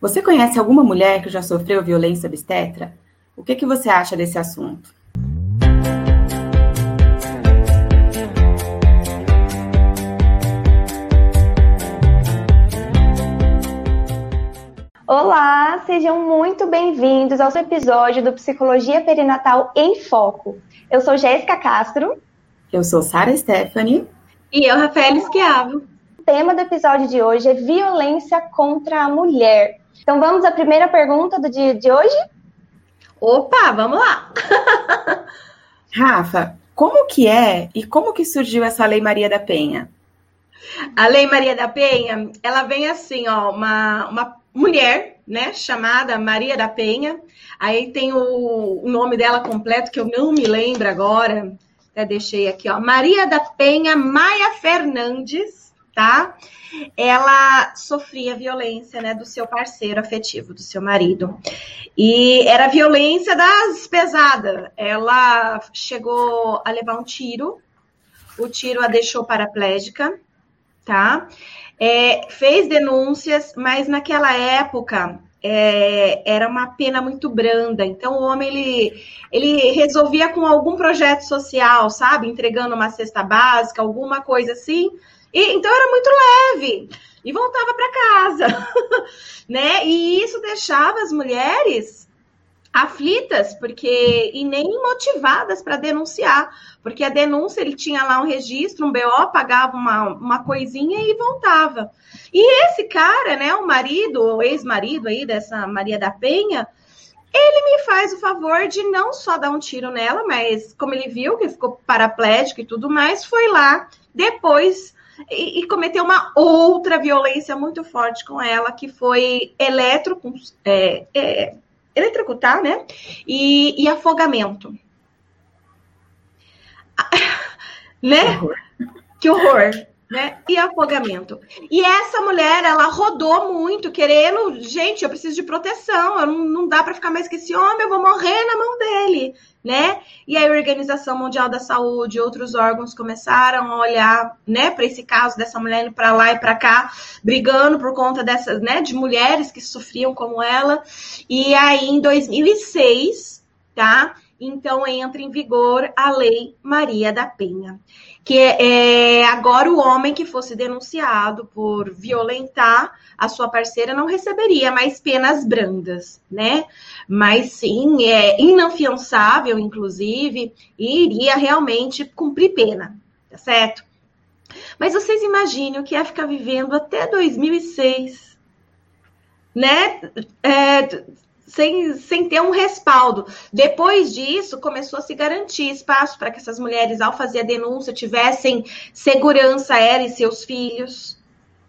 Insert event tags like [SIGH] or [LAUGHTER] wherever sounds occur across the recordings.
Você conhece alguma mulher que já sofreu violência obstetra? O que, que você acha desse assunto? Olá, sejam muito bem-vindos ao episódio do Psicologia Perinatal em Foco. Eu sou Jéssica Castro. Eu sou Sara Stephanie. E eu, Rafael Esquiavo. O tema do episódio de hoje é violência contra a mulher. Então vamos à primeira pergunta do dia de hoje? Opa, vamos lá! [LAUGHS] Rafa, como que é e como que surgiu essa Lei Maria da Penha? A Lei Maria da Penha, ela vem assim, ó, uma, uma mulher, né, chamada Maria da Penha. Aí tem o, o nome dela completo que eu não me lembro agora. Até deixei aqui, ó, Maria da Penha Maia Fernandes, tá? ela sofria violência, né, do seu parceiro afetivo, do seu marido. E era violência das pesadas. Ela chegou a levar um tiro, o tiro a deixou paraplégica, tá? É, fez denúncias, mas naquela época é, era uma pena muito branda. Então o homem ele, ele resolvia com algum projeto social, sabe, entregando uma cesta básica, alguma coisa assim e, então era muito leve e voltava para casa, [LAUGHS] né? E isso deixava as mulheres aflitas, porque e nem motivadas para denunciar, porque a denúncia ele tinha lá um registro, um BO, pagava uma, uma coisinha e voltava. E esse cara, né, o marido, o ex-marido aí dessa Maria da Penha, ele me faz o favor de não só dar um tiro nela, mas como ele viu que ficou paraplégico e tudo mais, foi lá depois e, e, cometeu uma outra violência muito forte com ela, que foi eletro, é, é, eletrocutar, né? E, e afogamento. [LAUGHS] né? Que horror. Que horror né? E afogamento. E essa mulher, ela rodou muito, querendo, gente, eu preciso de proteção, eu não, não dá para ficar mais com esse homem, eu vou morrer na mão dele, né? E aí a Organização Mundial da Saúde, outros órgãos começaram a olhar, né, para esse caso dessa mulher indo para lá e para cá, brigando por conta dessas, né, de mulheres que sofriam como ela. E aí em 2006, tá? Então entra em vigor a Lei Maria da Penha que é, agora o homem que fosse denunciado por violentar a sua parceira não receberia mais penas brandas, né? Mas sim, é inafiançável, inclusive, e iria realmente cumprir pena, tá certo? Mas vocês imaginem o que é ficar vivendo até 2006, né? É, sem, sem ter um respaldo. Depois disso, começou a se garantir espaço para que essas mulheres, ao fazer a denúncia, tivessem segurança, ela e seus filhos.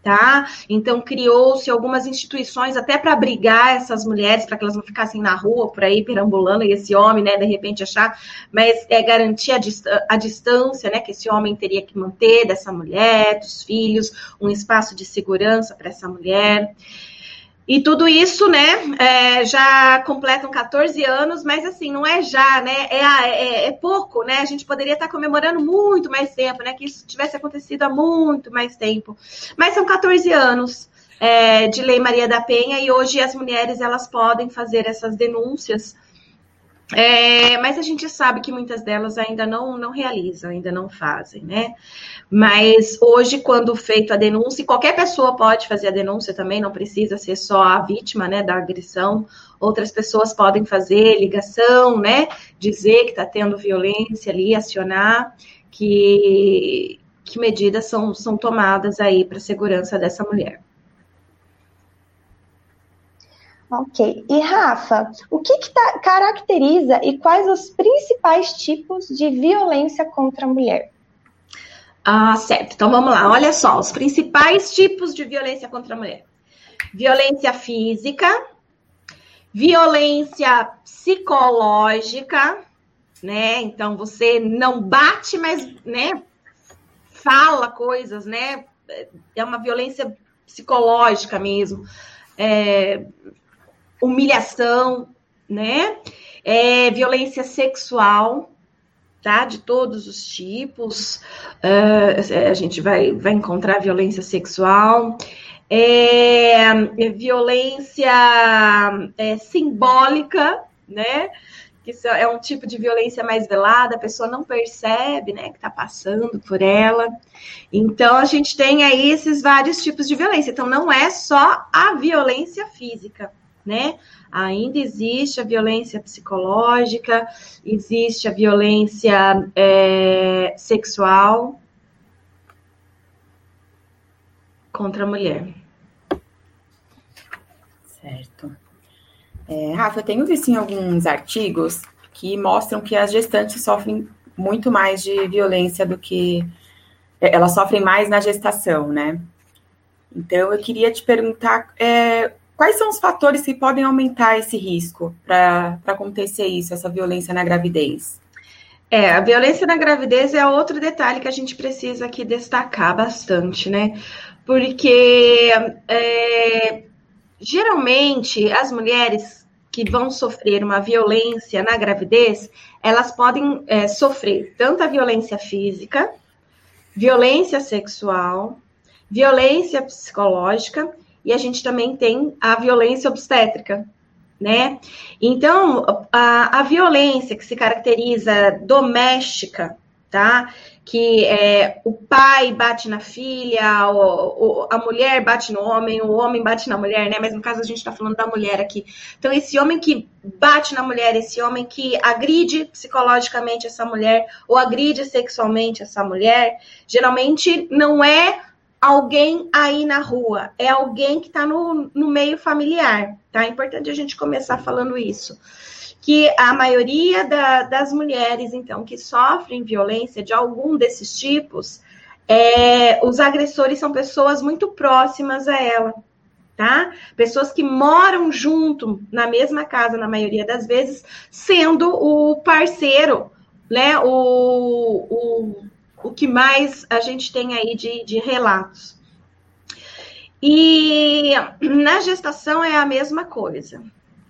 Tá? Então criou-se algumas instituições até para abrigar essas mulheres, para que elas não ficassem na rua por aí perambulando e esse homem, né, de repente achar, mas é garantir a, dist a distância, né, que esse homem teria que manter dessa mulher, dos filhos, um espaço de segurança para essa mulher. E tudo isso, né, é, já completam 14 anos, mas assim, não é já, né, é, é, é, pouco, né, a gente poderia estar comemorando muito mais tempo, né, que isso tivesse acontecido há muito mais tempo. Mas são 14 anos é, de Lei Maria da Penha e hoje as mulheres, elas podem fazer essas denúncias é, mas a gente sabe que muitas delas ainda não, não realizam, ainda não fazem, né? Mas hoje, quando feito a denúncia, qualquer pessoa pode fazer a denúncia também, não precisa ser só a vítima né, da agressão. Outras pessoas podem fazer ligação, né? Dizer que está tendo violência ali, acionar que, que medidas são, são tomadas aí para a segurança dessa mulher. Ok. E Rafa, o que, que tá, caracteriza e quais os principais tipos de violência contra a mulher? Ah, certo. Então vamos lá. Olha só, os principais tipos de violência contra a mulher: violência física, violência psicológica, né? Então você não bate, mas, né, fala coisas, né? É uma violência psicológica mesmo. É, humilhação, né? É, violência sexual, tá? De todos os tipos. Uh, a gente vai, vai encontrar violência sexual. é, violência é, simbólica, né? Que é um tipo de violência mais velada, a pessoa não percebe, né, que está passando por ela. Então a gente tem aí esses vários tipos de violência. Então não é só a violência física, né? Ainda existe a violência psicológica, existe a violência é, sexual contra a mulher. Certo. É, Rafa, eu tenho visto em alguns artigos que mostram que as gestantes sofrem muito mais de violência do que. É, elas sofrem mais na gestação, né? Então, eu queria te perguntar é, quais são os fatores que podem aumentar esse risco para acontecer isso, essa violência na gravidez? É, a violência na gravidez é outro detalhe que a gente precisa aqui destacar bastante, né? Porque é, geralmente as mulheres que vão sofrer uma violência na gravidez, elas podem é, sofrer tanto a violência física, violência sexual, violência psicológica e a gente também tem a violência obstétrica, né? Então, a, a violência que se caracteriza doméstica, tá? que é, o pai bate na filha, a mulher bate no homem, o homem bate na mulher, né? Mas no caso a gente está falando da mulher aqui. Então, esse homem que bate na mulher, esse homem que agride psicologicamente essa mulher ou agride sexualmente essa mulher, geralmente não é alguém aí na rua, é alguém que está no, no meio familiar, tá? É importante a gente começar falando isso que a maioria da, das mulheres, então, que sofrem violência de algum desses tipos, é, os agressores são pessoas muito próximas a ela, tá? Pessoas que moram junto na mesma casa, na maioria das vezes, sendo o parceiro, né? O, o, o que mais a gente tem aí de, de relatos. E na gestação é a mesma coisa.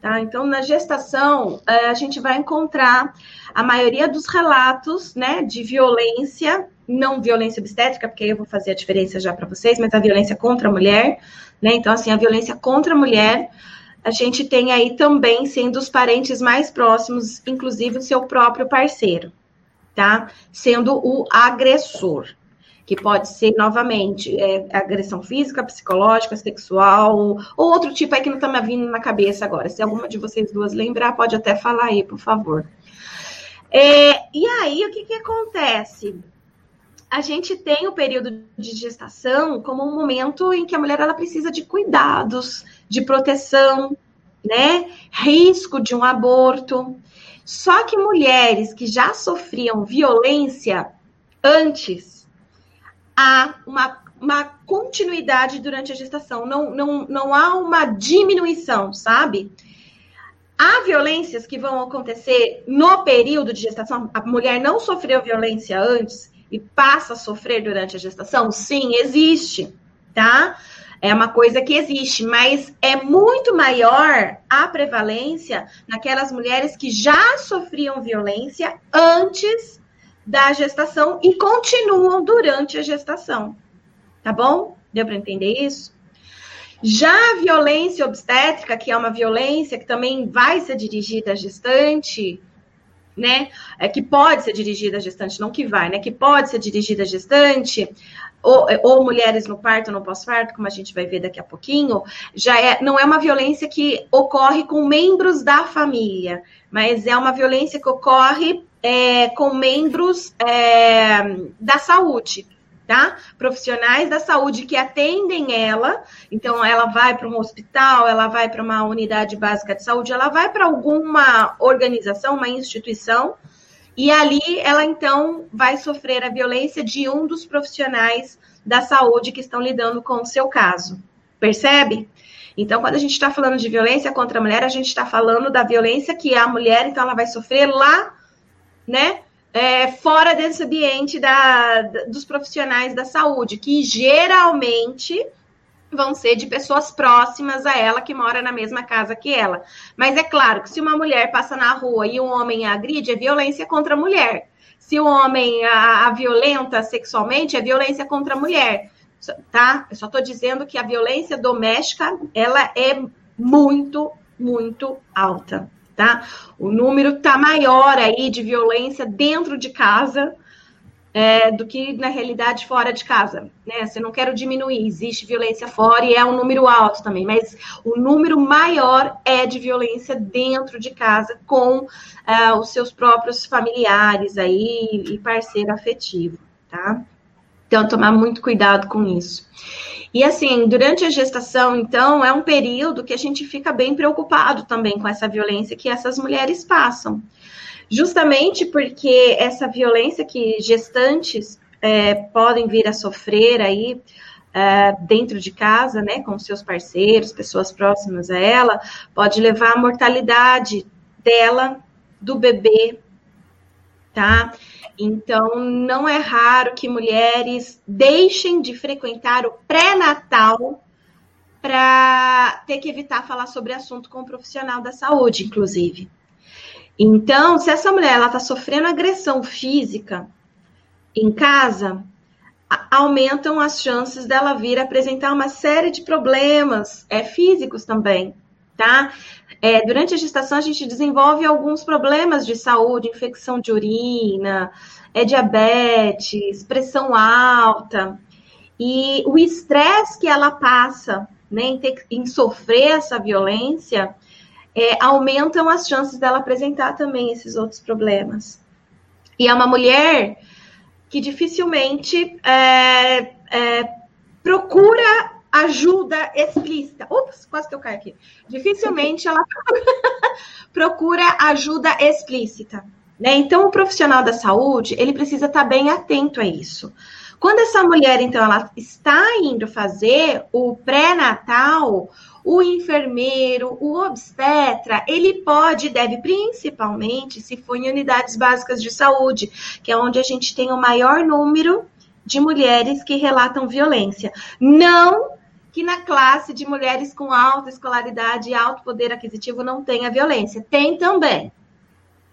Tá? Então, na gestação, é, a gente vai encontrar a maioria dos relatos né, de violência, não violência obstétrica, porque eu vou fazer a diferença já para vocês, mas a violência contra a mulher. Né? Então, assim, a violência contra a mulher, a gente tem aí também sendo os parentes mais próximos, inclusive o seu próprio parceiro, tá? Sendo o agressor que pode ser novamente é, agressão física, psicológica, sexual, ou outro tipo aí que não está me vindo na cabeça agora. Se alguma de vocês duas lembrar, pode até falar aí, por favor. É, e aí, o que, que acontece? A gente tem o período de gestação como um momento em que a mulher ela precisa de cuidados, de proteção, né? Risco de um aborto. Só que mulheres que já sofriam violência antes há uma, uma continuidade durante a gestação, não, não, não há uma diminuição, sabe? Há violências que vão acontecer no período de gestação. A mulher não sofreu violência antes e passa a sofrer durante a gestação? Sim, existe, tá? É uma coisa que existe, mas é muito maior a prevalência naquelas mulheres que já sofriam violência antes da gestação e continuam durante a gestação. Tá bom? Deu para entender isso? Já a violência obstétrica, que é uma violência que também vai ser dirigida à gestante, né? É que pode ser dirigida à gestante, não que vai, né? Que pode ser dirigida à gestante, ou, ou mulheres no parto no pós-parto, como a gente vai ver daqui a pouquinho, já é, não é uma violência que ocorre com membros da família, mas é uma violência que ocorre é, com membros é, da saúde, tá? Profissionais da saúde que atendem ela. Então, ela vai para um hospital, ela vai para uma unidade básica de saúde, ela vai para alguma organização, uma instituição, e ali ela então vai sofrer a violência de um dos profissionais da saúde que estão lidando com o seu caso. Percebe? Então, quando a gente está falando de violência contra a mulher, a gente está falando da violência que a mulher, então, ela vai sofrer lá né? É, fora desse ambiente da, dos profissionais da saúde, que geralmente vão ser de pessoas próximas a ela que mora na mesma casa que ela. Mas é claro que se uma mulher passa na rua e um homem a agride, é violência contra a mulher. Se o homem a, a violenta sexualmente, é violência contra a mulher. tá? Eu só estou dizendo que a violência doméstica ela é muito, muito alta, tá? O número está maior aí de violência dentro de casa é, do que na realidade fora de casa, né? Se não quero diminuir, existe violência fora e é um número alto também, mas o número maior é de violência dentro de casa com é, os seus próprios familiares aí e parceiro afetivo, tá? Então, tomar muito cuidado com isso. E assim, durante a gestação, então, é um período que a gente fica bem preocupado também com essa violência que essas mulheres passam justamente porque essa violência que gestantes é, podem vir a sofrer aí é, dentro de casa, né, com seus parceiros, pessoas próximas a ela, pode levar à mortalidade dela, do bebê, tá? Então, não é raro que mulheres deixem de frequentar o pré-natal para ter que evitar falar sobre assunto com o profissional da saúde, inclusive. Então, se essa mulher está sofrendo agressão física em casa, aumentam as chances dela vir apresentar uma série de problemas é, físicos também, tá? É, durante a gestação, a gente desenvolve alguns problemas de saúde, infecção de urina, é, diabetes, pressão alta. E o estresse que ela passa né, em, ter, em sofrer essa violência é, aumentam as chances dela apresentar também esses outros problemas. E é uma mulher que dificilmente é, é, procura ajuda explícita. Ups, quase que eu caio aqui. Dificilmente ela [LAUGHS] procura ajuda explícita. Né? Então, o profissional da saúde, ele precisa estar bem atento a isso. Quando essa mulher, então, ela está indo fazer o pré-natal, o enfermeiro, o obstetra, ele pode, deve principalmente, se for em unidades básicas de saúde, que é onde a gente tem o maior número de mulheres que relatam violência. Não que na classe de mulheres com alta escolaridade e alto poder aquisitivo não tenha violência. Tem também.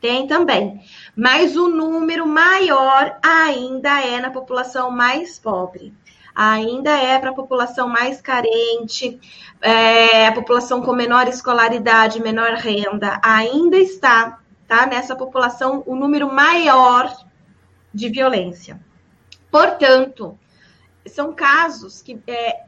Tem também. Mas o número maior ainda é na população mais pobre ainda é para a população mais carente, é, a população com menor escolaridade, menor renda, ainda está tá, nessa população o número maior de violência. Portanto, são casos que é,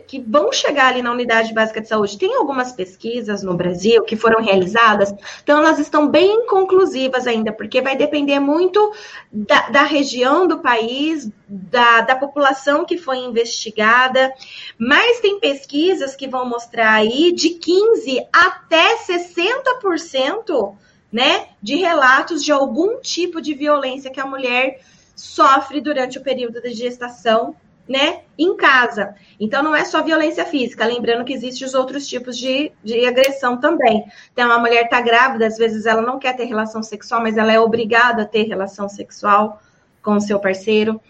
que vão chegar ali na unidade básica de saúde. Tem algumas pesquisas no Brasil que foram realizadas, então elas estão bem inconclusivas ainda, porque vai depender muito da, da região do país, da, da população que foi investigada, mas tem pesquisas que vão mostrar aí de 15 até 60%, né, de relatos de algum tipo de violência que a mulher sofre durante o período de gestação né, em casa. Então, não é só violência física, lembrando que existem os outros tipos de, de agressão também. Então, a mulher está grávida, às vezes ela não quer ter relação sexual, mas ela é obrigada a ter relação sexual com o seu parceiro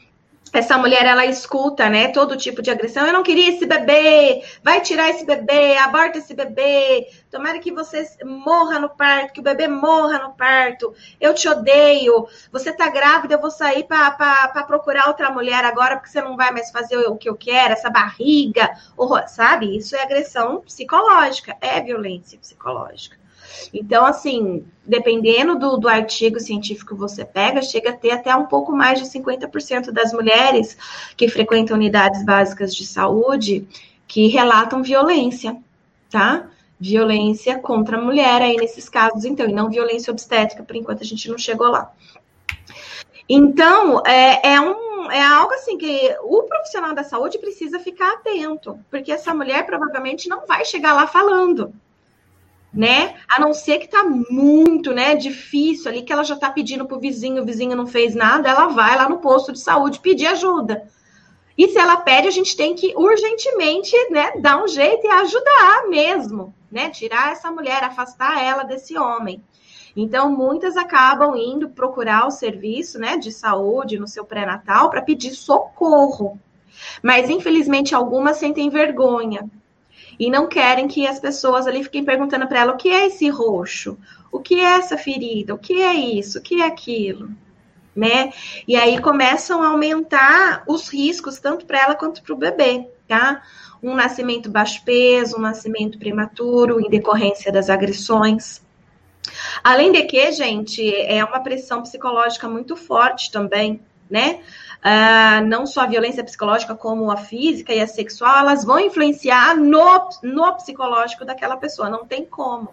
essa mulher ela escuta, né, todo tipo de agressão. Eu não queria esse bebê, vai tirar esse bebê, aborta esse bebê. Tomara que você morra no parto, que o bebê morra no parto. Eu te odeio. Você tá grávida, eu vou sair para procurar outra mulher agora porque você não vai mais fazer o que eu quero, essa barriga, horror, sabe? Isso é agressão psicológica, é violência psicológica. Então, assim, dependendo do, do artigo científico que você pega, chega a ter até um pouco mais de 50% das mulheres que frequentam unidades básicas de saúde que relatam violência, tá? Violência contra a mulher aí nesses casos, então, e não violência obstétrica, por enquanto a gente não chegou lá. Então, é, é, um, é algo assim que o profissional da saúde precisa ficar atento, porque essa mulher provavelmente não vai chegar lá falando né? A não ser que tá muito, né, difícil ali, que ela já tá pedindo pro vizinho, o vizinho não fez nada, ela vai lá no posto de saúde pedir ajuda. E se ela pede, a gente tem que urgentemente, né, dar um jeito e ajudar mesmo, né? Tirar essa mulher, afastar ela desse homem. Então, muitas acabam indo procurar o serviço, né, de saúde no seu pré-natal para pedir socorro. Mas, infelizmente, algumas sentem vergonha, e não querem que as pessoas ali fiquem perguntando para ela o que é esse roxo, o que é essa ferida, o que é isso, o que é aquilo. né? E aí começam a aumentar os riscos, tanto para ela quanto para o bebê, tá? Um nascimento baixo peso, um nascimento prematuro, em decorrência das agressões. Além de que, gente, é uma pressão psicológica muito forte também, né? Uh, não só a violência psicológica, como a física e a sexual, elas vão influenciar no, no psicológico daquela pessoa, não tem como.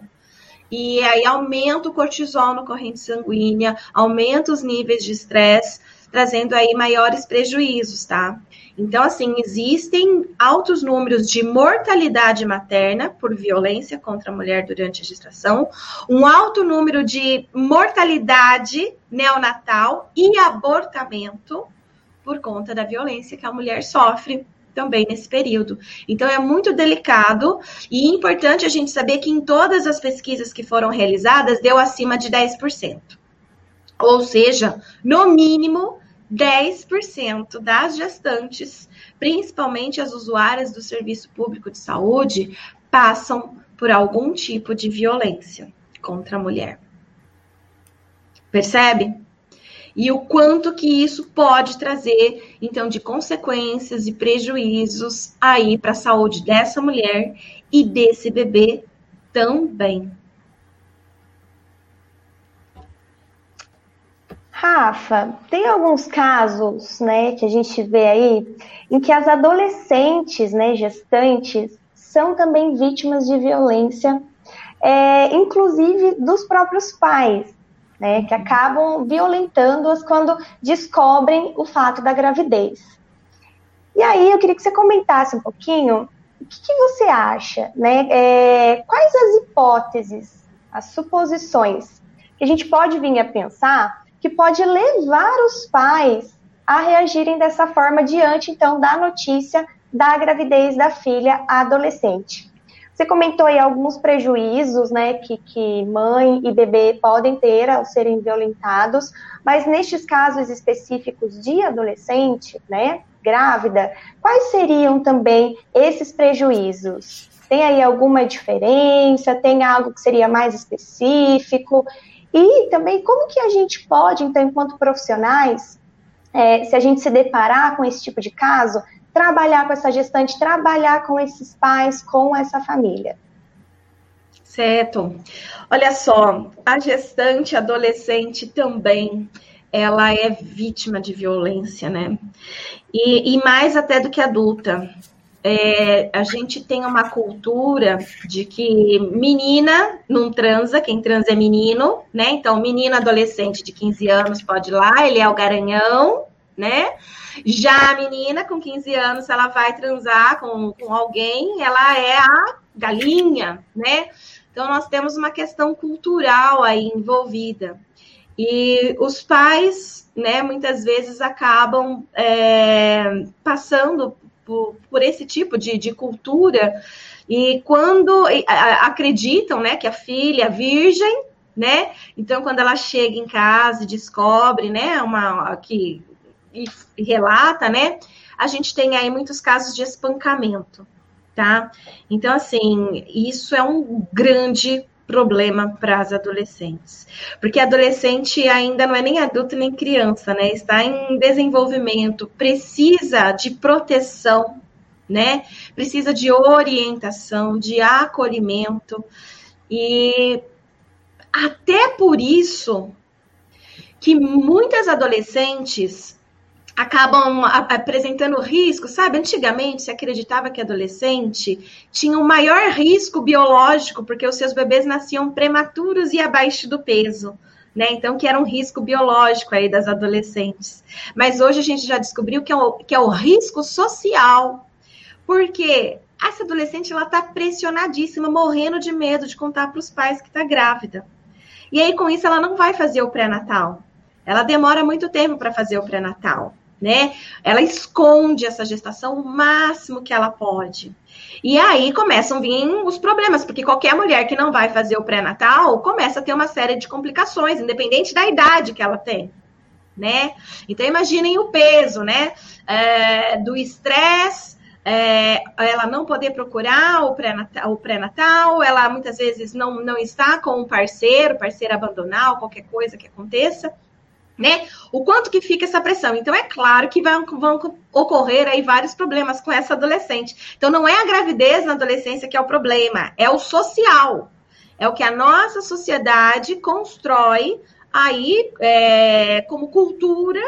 E aí aumenta o cortisol na corrente sanguínea, aumenta os níveis de estresse, trazendo aí maiores prejuízos, tá? Então, assim, existem altos números de mortalidade materna por violência contra a mulher durante a gestação, um alto número de mortalidade neonatal e abortamento por conta da violência que a mulher sofre também nesse período. Então é muito delicado e importante a gente saber que em todas as pesquisas que foram realizadas deu acima de 10%. Ou seja, no mínimo 10% das gestantes, principalmente as usuárias do serviço público de saúde, passam por algum tipo de violência contra a mulher. Percebe? E o quanto que isso pode trazer, então, de consequências e prejuízos aí para a saúde dessa mulher e desse bebê também. Rafa, tem alguns casos, né, que a gente vê aí, em que as adolescentes, né, gestantes, são também vítimas de violência, é, inclusive dos próprios pais né, que acabam violentando-as quando descobrem o fato da gravidez. E aí eu queria que você comentasse um pouquinho o que, que você acha, né? É, quais as hipóteses, as suposições que a gente pode vir a pensar que pode levar os pais a reagirem dessa forma diante, então, da notícia da gravidez da filha adolescente? Você comentou aí alguns prejuízos, né, que, que mãe e bebê podem ter ao serem violentados, mas nestes casos específicos de adolescente, né, grávida, quais seriam também esses prejuízos? Tem aí alguma diferença? Tem algo que seria mais específico? E também como que a gente pode, então, enquanto profissionais, é, se a gente se deparar com esse tipo de caso, trabalhar com essa gestante, trabalhar com esses pais, com essa família. Certo. Olha só, a gestante adolescente também, ela é vítima de violência, né? E, e mais até do que adulta. É, a gente tem uma cultura de que menina não transa, quem transa é menino, né? Então, menino adolescente de 15 anos pode ir lá, ele é o garanhão, né? Já a menina com 15 anos, ela vai transar com, com alguém, ela é a galinha, né? Então, nós temos uma questão cultural aí envolvida. E os pais, né, muitas vezes acabam é, passando por, por, esse tipo de, de cultura e quando acreditam, né, que a filha é virgem, né, então quando ela chega em casa e descobre, né, uma, que e, relata, né? A gente tem aí muitos casos de espancamento, tá? Então, assim, isso é um grande problema para as adolescentes. Porque adolescente ainda não é nem adulto nem criança, né? Está em desenvolvimento, precisa de proteção, né? Precisa de orientação, de acolhimento. E até por isso que muitas adolescentes acabam apresentando risco, sabe? Antigamente se acreditava que adolescente tinha um maior risco biológico porque os seus bebês nasciam prematuros e abaixo do peso. Né? Então, que era um risco biológico aí das adolescentes. Mas hoje a gente já descobriu que é o, que é o risco social. Porque essa adolescente ela está pressionadíssima, morrendo de medo de contar para os pais que está grávida. E aí, com isso, ela não vai fazer o pré-natal. Ela demora muito tempo para fazer o pré-natal né? Ela esconde essa gestação o máximo que ela pode. E aí começam a vir os problemas, porque qualquer mulher que não vai fazer o pré-natal começa a ter uma série de complicações, independente da idade que ela tem, né? Então imaginem o peso, né? É, do estresse, é, ela não poder procurar o pré-natal, pré-natal, ela muitas vezes não, não está com um parceiro, parceiro abandonar, qualquer coisa que aconteça né? O quanto que fica essa pressão. Então, é claro que vão, vão ocorrer aí vários problemas com essa adolescente. Então, não é a gravidez na adolescência que é o problema, é o social. É o que a nossa sociedade constrói aí é, como cultura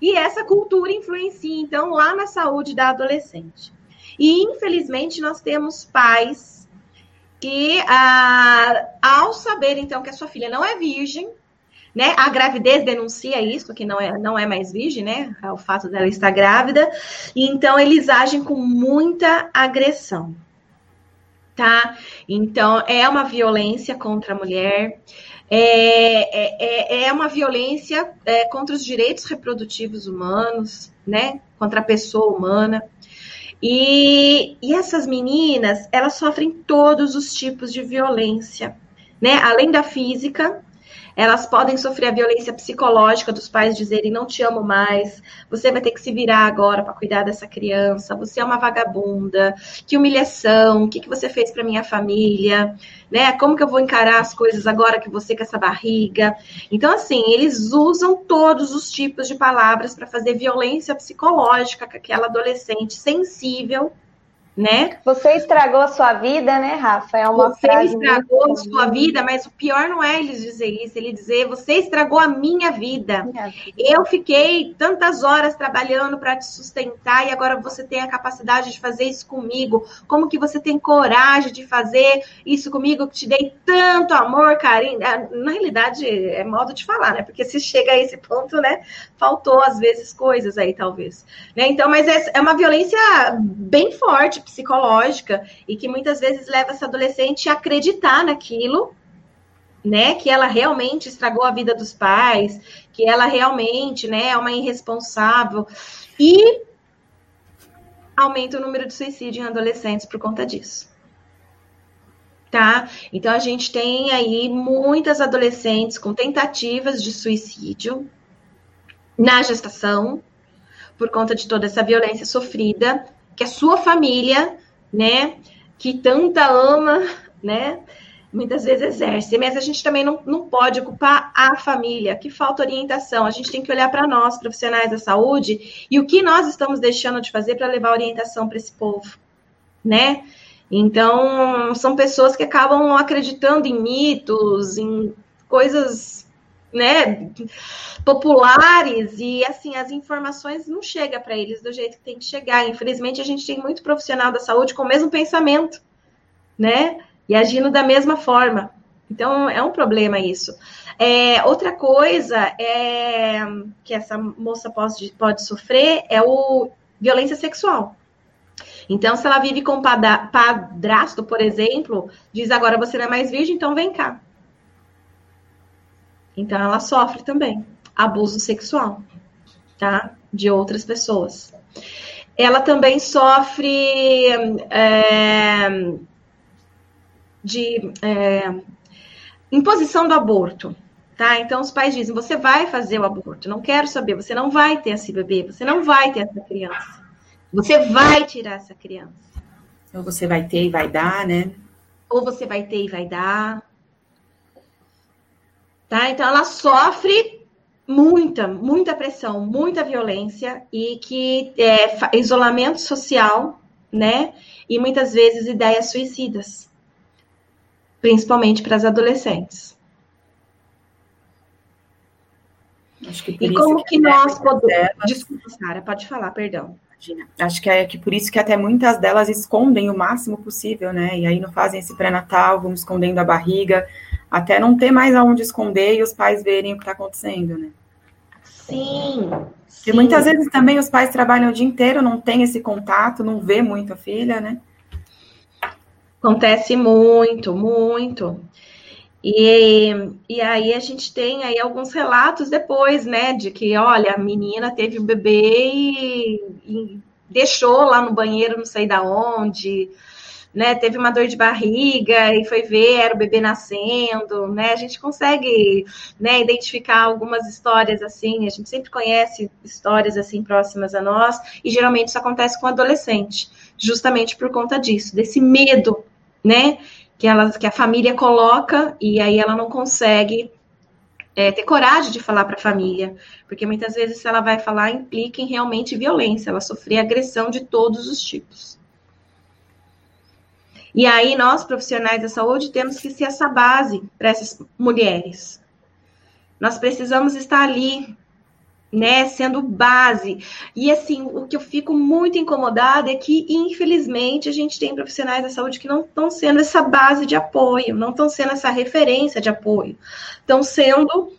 e essa cultura influencia, então, lá na saúde da adolescente. E, infelizmente, nós temos pais que, ah, ao saber, então, que a sua filha não é virgem, né? A gravidez denuncia isso, que não é, não é mais virgem, né? É o fato dela estar grávida. E então eles agem com muita agressão. Tá? Então é uma violência contra a mulher. É, é, é, é uma violência é, contra os direitos reprodutivos humanos, né? Contra a pessoa humana. E, e essas meninas, elas sofrem todos os tipos de violência, né? Além da física, elas podem sofrer a violência psicológica dos pais dizerem não te amo mais, você vai ter que se virar agora para cuidar dessa criança, você é uma vagabunda, que humilhação, o que, que você fez para minha família, né? Como que eu vou encarar as coisas agora que você com essa barriga? Então, assim, eles usam todos os tipos de palavras para fazer violência psicológica com aquela adolescente sensível né? Você estragou a sua vida, né, Rafa? É uma você frase estragou a sua vida, mas o pior não é eles dizer isso, ele dizer você estragou a minha vida. minha vida. Eu fiquei tantas horas trabalhando para te sustentar e agora você tem a capacidade de fazer isso comigo. Como que você tem coragem de fazer isso comigo que te dei tanto amor, carinho? É, na realidade, é modo de falar, né? Porque se chega a esse ponto, né, faltou às vezes coisas aí, talvez. Né? Então, mas é, é uma violência bem forte psicológica e que muitas vezes leva essa adolescente a acreditar naquilo, né, que ela realmente estragou a vida dos pais, que ela realmente, né, é uma irresponsável e aumenta o número de suicídio em adolescentes por conta disso. Tá? Então a gente tem aí muitas adolescentes com tentativas de suicídio na gestação por conta de toda essa violência sofrida que a sua família, né, que tanta ama, né, muitas vezes exerce. Mas a gente também não, não pode ocupar a família, que falta orientação. A gente tem que olhar para nós, profissionais da saúde, e o que nós estamos deixando de fazer para levar orientação para esse povo, né? Então, são pessoas que acabam acreditando em mitos, em coisas né, populares e assim as informações não chegam para eles do jeito que tem que chegar. Infelizmente a gente tem muito profissional da saúde com o mesmo pensamento, né, e agindo da mesma forma. Então é um problema isso. É, outra coisa é que essa moça pode, pode sofrer é o violência sexual. Então, se ela vive com padrasto, por exemplo, diz agora você não é mais virgem, então vem cá. Então, ela sofre também abuso sexual, tá? De outras pessoas. Ela também sofre é, de é, imposição do aborto, tá? Então, os pais dizem: você vai fazer o aborto, não quero saber, você não vai ter esse bebê, você não vai ter essa criança, você vai tirar essa criança. Ou você vai ter e vai dar, né? Ou você vai ter e vai dar. Tá? Então ela sofre muita, muita pressão, muita violência e que é, isolamento social, né? E muitas vezes ideias suicidas, principalmente para as adolescentes. Acho que e como que, que nós podemos. Delas... Desculpa, Sara, pode falar, perdão. Imagina. Acho que é que por isso que até muitas delas escondem o máximo possível, né? E aí não fazem esse pré-natal, vão escondendo a barriga, até não ter mais aonde esconder e os pais verem o que está acontecendo, né? Sim. Porque muitas vezes também os pais trabalham o dia inteiro, não tem esse contato, não vê muito a filha, né? Acontece muito, muito. E, e aí a gente tem aí alguns relatos depois, né, de que, olha, a menina teve um bebê e, e deixou lá no banheiro, não sei da onde, né, teve uma dor de barriga e foi ver, era o bebê nascendo, né, a gente consegue, né, identificar algumas histórias assim, a gente sempre conhece histórias assim próximas a nós, e geralmente isso acontece com adolescente, justamente por conta disso, desse medo, né, que, ela, que a família coloca, e aí ela não consegue é, ter coragem de falar para a família, porque muitas vezes se ela vai falar implica em realmente violência, ela sofrer agressão de todos os tipos. E aí nós profissionais da saúde temos que ser essa base para essas mulheres. Nós precisamos estar ali né, sendo base. E assim, o que eu fico muito incomodada é que, infelizmente, a gente tem profissionais da saúde que não estão sendo essa base de apoio, não estão sendo essa referência de apoio. Estão sendo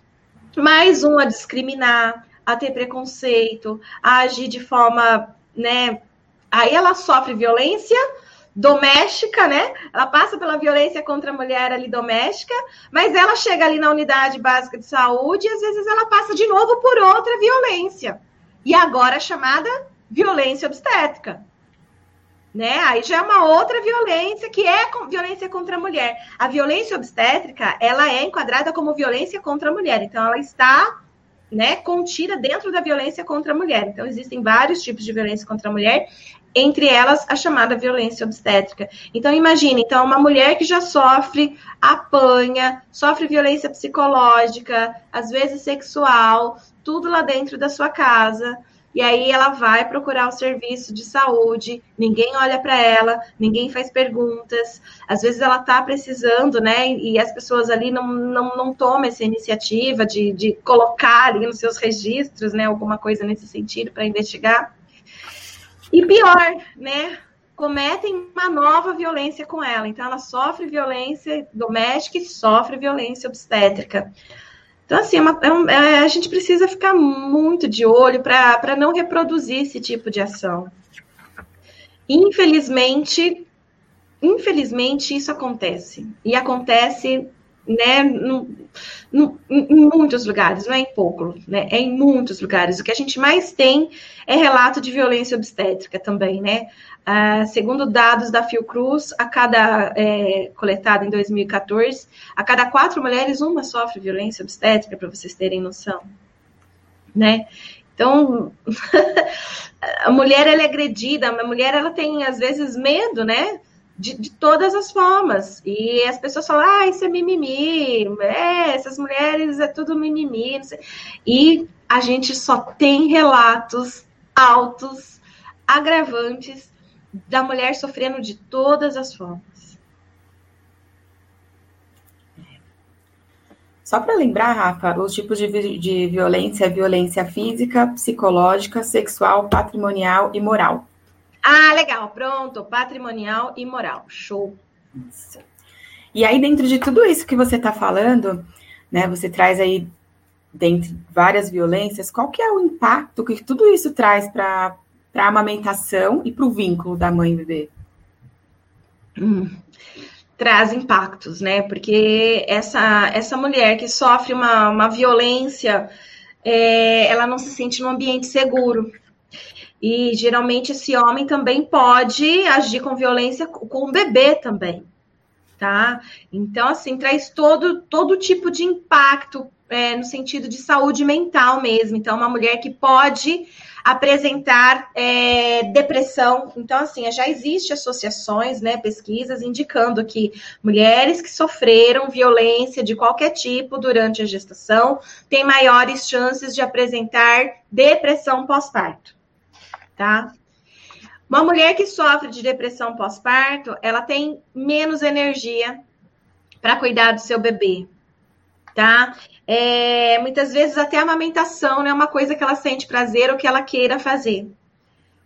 mais um a discriminar, a ter preconceito, a agir de forma, né? Aí ela sofre violência, doméstica, né? Ela passa pela violência contra a mulher ali doméstica, mas ela chega ali na unidade básica de saúde e às vezes ela passa de novo por outra violência. E agora é chamada violência obstétrica. Né? Aí já é uma outra violência que é violência contra a mulher. A violência obstétrica, ela é enquadrada como violência contra a mulher. Então ela está né, contida dentro da violência contra a mulher. Então, existem vários tipos de violência contra a mulher entre elas a chamada violência obstétrica. Então, imagine, então, uma mulher que já sofre, apanha, sofre violência psicológica, às vezes sexual, tudo lá dentro da sua casa. E aí ela vai procurar o serviço de saúde, ninguém olha para ela, ninguém faz perguntas. Às vezes ela está precisando, né? E as pessoas ali não, não, não tomam essa iniciativa de, de colocar ali nos seus registros, né? Alguma coisa nesse sentido para investigar. E pior, né? Cometem uma nova violência com ela. Então, ela sofre violência doméstica e sofre violência obstétrica. Então, assim, é uma, é é, a gente precisa ficar muito de olho para não reproduzir esse tipo de ação. Infelizmente, infelizmente, isso acontece. E acontece né, no, no, em muitos lugares, não é em pouco, né, é em muitos lugares. O que a gente mais tem é relato de violência obstétrica também, né? Ah, segundo dados da Fiocruz, a cada é, coletado em 2014, a cada quatro mulheres uma sofre violência obstétrica, para vocês terem noção, né? Então, [LAUGHS] a mulher ela é agredida, a mulher ela tem às vezes medo, né? De, de, todas as formas. E as pessoas falam, ah, isso é mimimi, é, essas mulheres é tudo mimimi. E a gente só tem relatos altos, agravantes, da mulher sofrendo de todas as formas. Só para lembrar, Rafa, os tipos de, de violência é violência física, psicológica, sexual, patrimonial e moral. Ah, legal, pronto, patrimonial e moral. Show. Isso. E aí, dentro de tudo isso que você está falando, né, você traz aí, dentre várias violências, qual que é o impacto que tudo isso traz para a amamentação e para o vínculo da mãe e bebê? Hum, traz impactos, né? Porque essa, essa mulher que sofre uma, uma violência, é, ela não se sente num ambiente seguro. E geralmente esse homem também pode agir com violência com o bebê também, tá? Então, assim, traz todo, todo tipo de impacto é, no sentido de saúde mental mesmo. Então, uma mulher que pode apresentar é, depressão. Então, assim, já existe associações, né, pesquisas indicando que mulheres que sofreram violência de qualquer tipo durante a gestação têm maiores chances de apresentar depressão pós-parto tá? Uma mulher que sofre de depressão pós-parto, ela tem menos energia para cuidar do seu bebê, tá? É, muitas vezes até a amamentação não é uma coisa que ela sente prazer ou que ela queira fazer,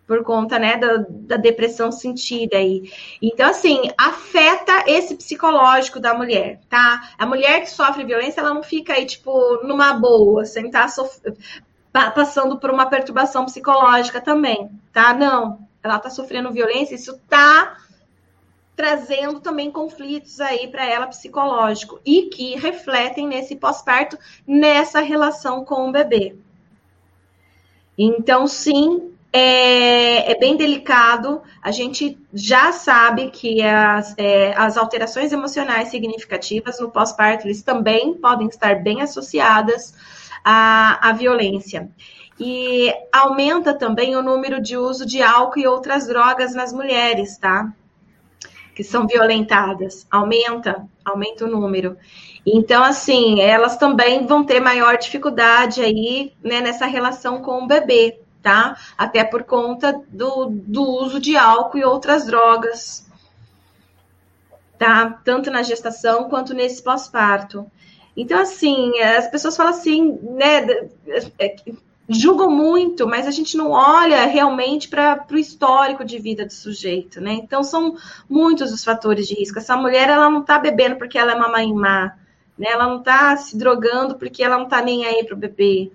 por conta, né, da, da depressão sentida aí. Então, assim, afeta esse psicológico da mulher, tá? A mulher que sofre violência, ela não fica aí, tipo, numa boa, sem estar tá sofrendo passando por uma perturbação psicológica também, tá? Não, ela está sofrendo violência, isso está trazendo também conflitos aí para ela psicológico e que refletem nesse pós-parto, nessa relação com o bebê. Então, sim, é, é, bem delicado. A gente já sabe que as, é, as alterações emocionais significativas no pós-parto, eles também podem estar bem associadas a, a violência. E aumenta também o número de uso de álcool e outras drogas nas mulheres, tá? que são violentadas, aumenta, aumenta o número. Então, assim, elas também vão ter maior dificuldade aí, né, nessa relação com o bebê, tá? Até por conta do, do uso de álcool e outras drogas, tá? Tanto na gestação quanto nesse pós-parto. Então, assim, as pessoas falam assim, né? É, julgam muito, mas a gente não olha realmente para o histórico de vida do sujeito, né? Então, são muitos os fatores de risco. Essa mulher, ela não está bebendo porque ela é mamãe má, né? Ela não está se drogando porque ela não está nem aí para o bebê.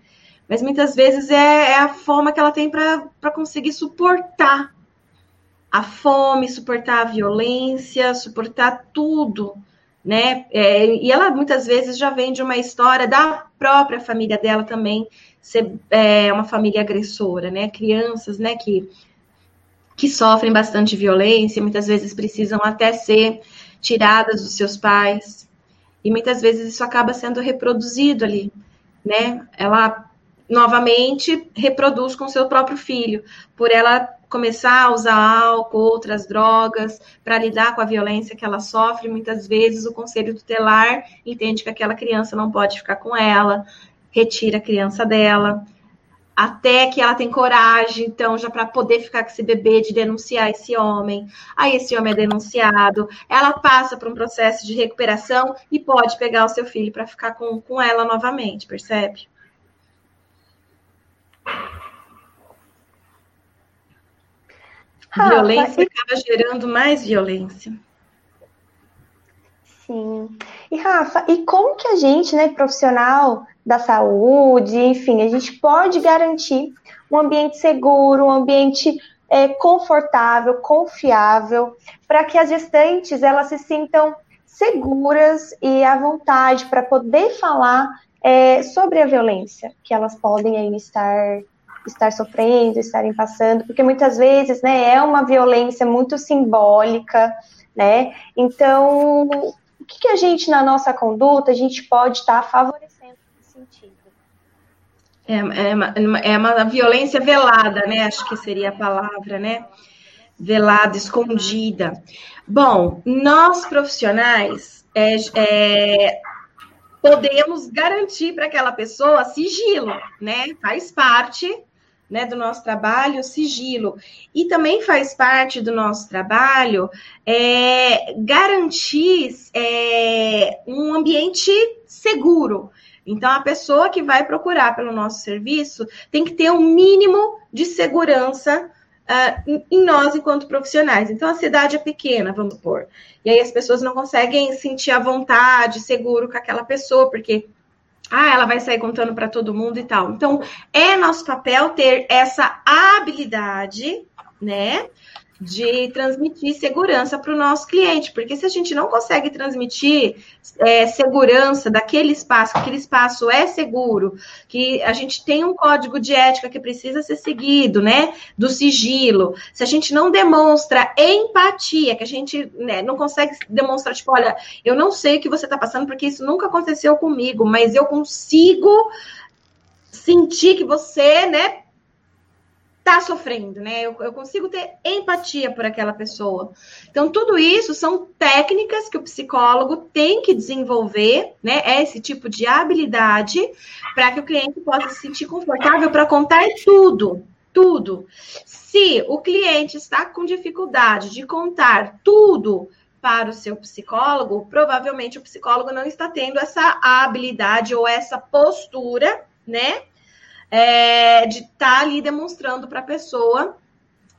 Mas muitas vezes é, é a forma que ela tem para conseguir suportar a fome, suportar a violência, suportar tudo, né? É, e ela muitas vezes já vem de uma história da própria família dela também ser é, uma família agressora, né? Crianças, né? Que que sofrem bastante violência, muitas vezes precisam até ser tiradas dos seus pais e muitas vezes isso acaba sendo reproduzido ali, né? Ela novamente reproduz com seu próprio filho, por ela começar a usar álcool, outras drogas, para lidar com a violência que ela sofre. Muitas vezes o conselho tutelar entende que aquela criança não pode ficar com ela, retira a criança dela, até que ela tem coragem, então, já para poder ficar com esse bebê, de denunciar esse homem. Aí esse homem é denunciado, ela passa por um processo de recuperação e pode pegar o seu filho para ficar com, com ela novamente, percebe? Rafa, violência e... acaba gerando mais violência. Sim. E Rafa, e como que a gente, né, profissional da saúde, enfim, a gente pode garantir um ambiente seguro, um ambiente é, confortável, confiável, para que as gestantes elas se sintam seguras e à vontade para poder falar é, sobre a violência que elas podem aí estar estar sofrendo, estarem passando, porque muitas vezes, né, é uma violência muito simbólica, né? Então, o que, que a gente, na nossa conduta, a gente pode estar favorecendo nesse sentido? É, é, uma, é uma violência velada, né? Acho que seria a palavra, né? Velada, escondida. Bom, nós profissionais é, é, podemos garantir para aquela pessoa sigilo, né? Faz parte né, do nosso trabalho, sigilo. E também faz parte do nosso trabalho é, garantir é, um ambiente seguro. Então, a pessoa que vai procurar pelo nosso serviço tem que ter um mínimo de segurança uh, em nós enquanto profissionais. Então, a cidade é pequena, vamos supor. E aí as pessoas não conseguem sentir a vontade, seguro com aquela pessoa, porque ah, ela vai sair contando para todo mundo e tal. Então, é nosso papel ter essa habilidade, né? De transmitir segurança para o nosso cliente, porque se a gente não consegue transmitir é, segurança daquele espaço, que aquele espaço é seguro, que a gente tem um código de ética que precisa ser seguido, né, do sigilo, se a gente não demonstra empatia, que a gente né, não consegue demonstrar, tipo, olha, eu não sei o que você está passando, porque isso nunca aconteceu comigo, mas eu consigo sentir que você, né, está sofrendo, né? Eu, eu, consigo ter empatia por aquela pessoa. Então, tudo isso são técnicas que o psicólogo tem que desenvolver, né? É esse tipo de habilidade para que o cliente possa se sentir confortável para contar tudo. Tudo. Se o cliente está com dificuldade de contar tudo para o seu psicólogo, provavelmente o psicólogo não está tendo essa habilidade ou essa postura, né? É, de estar tá ali demonstrando para a pessoa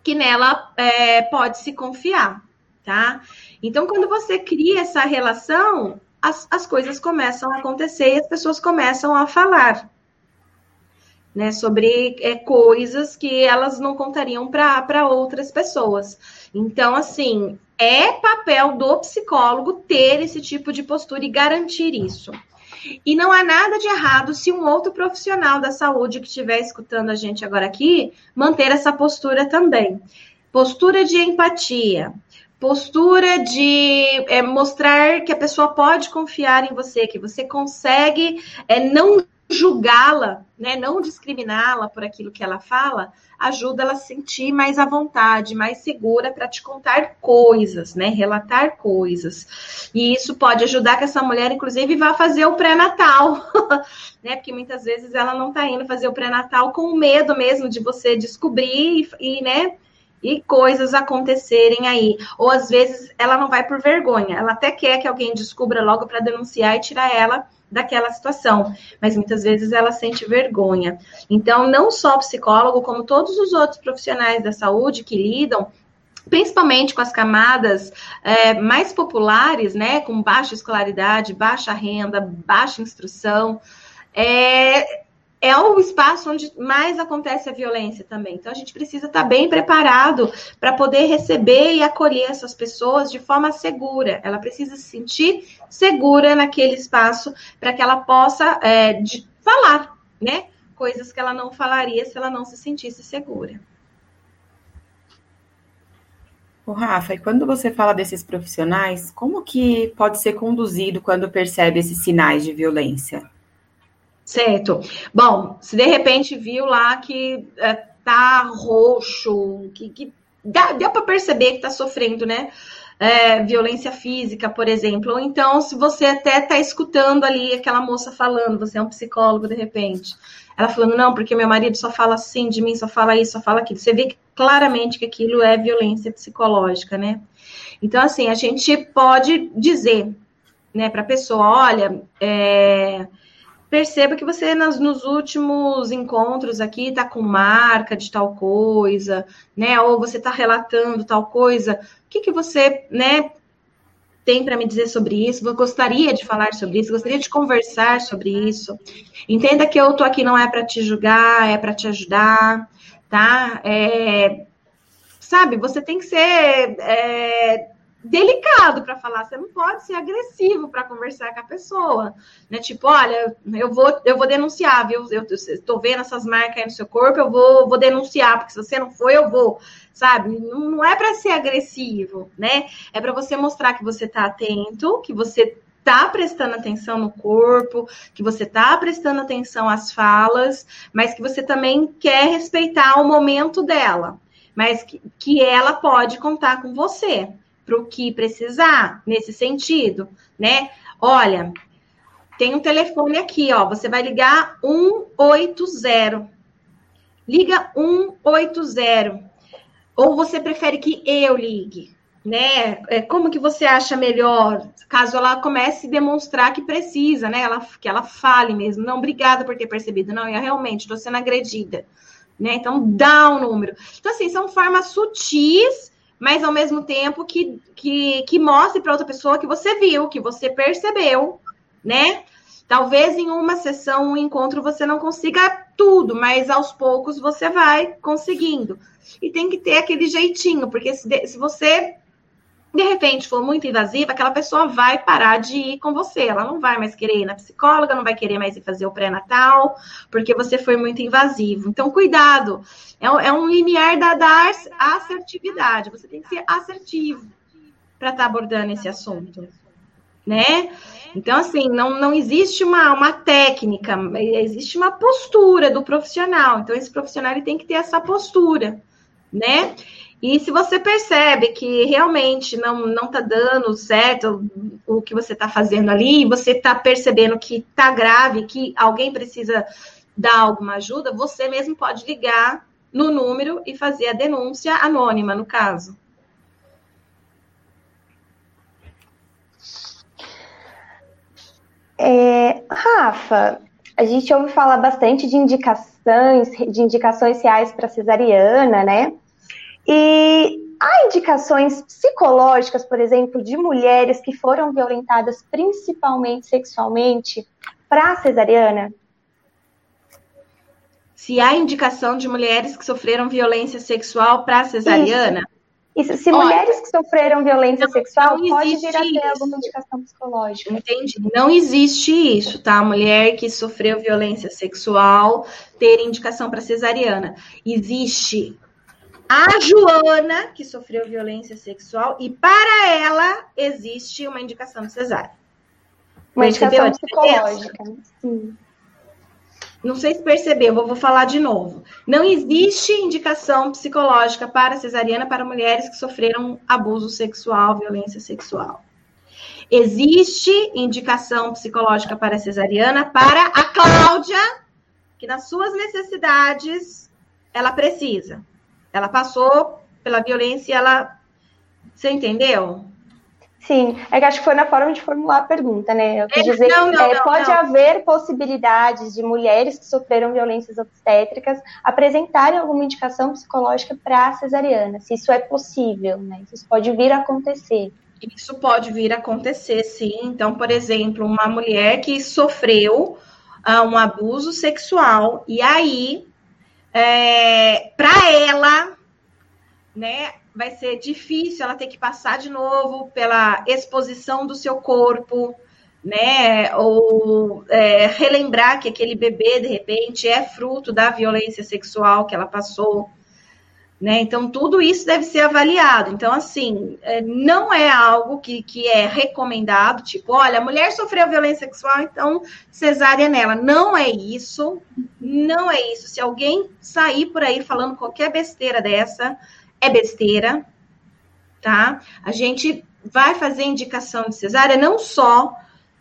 que nela é, pode se confiar, tá? Então, quando você cria essa relação, as, as coisas começam a acontecer e as pessoas começam a falar. Né, sobre é, coisas que elas não contariam para outras pessoas. Então, assim, é papel do psicólogo ter esse tipo de postura e garantir isso. E não há nada de errado se um outro profissional da saúde que estiver escutando a gente agora aqui manter essa postura também. Postura de empatia, postura de é, mostrar que a pessoa pode confiar em você, que você consegue é, não julgá-la, né, não discriminá-la por aquilo que ela fala, ajuda ela a se sentir mais à vontade, mais segura para te contar coisas, né, relatar coisas. E isso pode ajudar que essa mulher, inclusive, vá fazer o pré-natal, [LAUGHS] né, porque muitas vezes ela não está indo fazer o pré-natal com medo mesmo de você descobrir e, né, e coisas acontecerem aí. Ou às vezes ela não vai por vergonha, ela até quer que alguém descubra logo para denunciar e tirar ela daquela situação, mas muitas vezes ela sente vergonha. Então, não só o psicólogo, como todos os outros profissionais da saúde que lidam principalmente com as camadas é, mais populares, né, com baixa escolaridade, baixa renda, baixa instrução, é, é o espaço onde mais acontece a violência também. Então, a gente precisa estar bem preparado para poder receber e acolher essas pessoas de forma segura. Ela precisa se sentir segura naquele espaço para que ela possa é, de, falar, né? Coisas que ela não falaria se ela não se sentisse segura. O Rafa, e quando você fala desses profissionais, como que pode ser conduzido quando percebe esses sinais de violência? Certo. Bom, se de repente viu lá que é, tá roxo, que, que dá, deu para perceber que tá sofrendo, né? É, violência física, por exemplo. Ou então, se você até tá escutando ali aquela moça falando, você é um psicólogo de repente. Ela falando, não, porque meu marido só fala assim de mim, só fala isso, só fala aquilo. Você vê claramente que aquilo é violência psicológica, né? Então, assim, a gente pode dizer, né, para a pessoa, olha, é, perceba que você nas, nos últimos encontros aqui está com marca de tal coisa, né? Ou você está relatando tal coisa. O que, que você, né? Tem para me dizer sobre isso? Eu gostaria de falar sobre isso, gostaria de conversar sobre isso. Entenda que eu tô aqui não é para te julgar, é para te ajudar, tá? É, sabe, você tem que ser é, delicado para falar, você não pode ser agressivo para conversar com a pessoa, né? Tipo, olha, eu vou, eu vou denunciar, viu? Eu estou vendo essas marcas aí no seu corpo, eu vou, vou denunciar, porque se você não for, eu vou, sabe? Não, não é para ser agressivo, né? É para você mostrar que você está atento, que você está prestando atenção no corpo, que você está prestando atenção às falas, mas que você também quer respeitar o momento dela, mas que, que ela pode contar com você para o que precisar nesse sentido, né? Olha, tem um telefone aqui, ó. Você vai ligar 180. Liga 180. Ou você prefere que eu ligue, né? É, como que você acha melhor? Caso ela comece a demonstrar que precisa, né? Ela, que ela fale mesmo. Não, obrigada por ter percebido. Não, eu realmente estou sendo agredida. Né? Então, dá o um número. Então, assim, são formas sutis mas ao mesmo tempo que, que, que mostre para outra pessoa que você viu, que você percebeu, né? Talvez em uma sessão, um encontro, você não consiga tudo, mas aos poucos você vai conseguindo. E tem que ter aquele jeitinho, porque se, se você de repente for muito invasiva, aquela pessoa vai parar de ir com você. Ela não vai mais querer ir na psicóloga, não vai querer mais ir fazer o pré-natal, porque você foi muito invasivo. Então, cuidado. É, é um limiar da, da assertividade. Você tem que ser assertivo para estar tá abordando esse assunto. Né? Então, assim, não, não existe uma, uma técnica, existe uma postura do profissional. Então, esse profissional ele tem que ter essa postura, né? E se você percebe que realmente não não está dando certo o que você está fazendo ali, você está percebendo que está grave, que alguém precisa dar alguma ajuda, você mesmo pode ligar no número e fazer a denúncia anônima, no caso. É, Rafa, a gente ouve falar bastante de indicações, de indicações reais para cesariana, né? E há indicações psicológicas, por exemplo, de mulheres que foram violentadas principalmente sexualmente para a cesariana? Se há indicação de mulheres que sofreram violência sexual para a cesariana? Isso. Isso. Se Olha, mulheres que sofreram violência não, sexual, não pode vir a ter isso. alguma indicação psicológica. Entendi. Não existe isso, tá? Mulher que sofreu violência sexual ter indicação para cesariana. Existe a Joana, que sofreu violência sexual, e para ela existe uma indicação de cesárea. Uma indicação psicológica. Sim. não sei se percebeu, vou, vou falar de novo. Não existe indicação psicológica para cesariana para mulheres que sofreram abuso sexual, violência sexual. Existe indicação psicológica para cesariana para a Cláudia, que nas suas necessidades ela precisa. Ela passou pela violência e ela. Você entendeu? Sim, é que acho que foi na forma de formular a pergunta, né? Eu quis é, dizer não, não, é, não, pode haver possibilidades de mulheres que sofreram violências obstétricas apresentarem alguma indicação psicológica para cesariana, se isso é possível, né? Isso pode vir a acontecer. Isso pode vir a acontecer, sim. Então, por exemplo, uma mulher que sofreu uh, um abuso sexual e aí, é, para ela, né, vai ser difícil ela ter que passar de novo pela exposição do seu corpo, né? Ou é, relembrar que aquele bebê, de repente, é fruto da violência sexual que ela passou. Né? Então, tudo isso deve ser avaliado. Então, assim, é, não é algo que, que é recomendado, tipo, olha, a mulher sofreu violência sexual, então cesárea nela. Não é isso, não é isso. Se alguém sair por aí falando qualquer besteira dessa, é besteira, tá? A gente vai fazer indicação de cesárea não só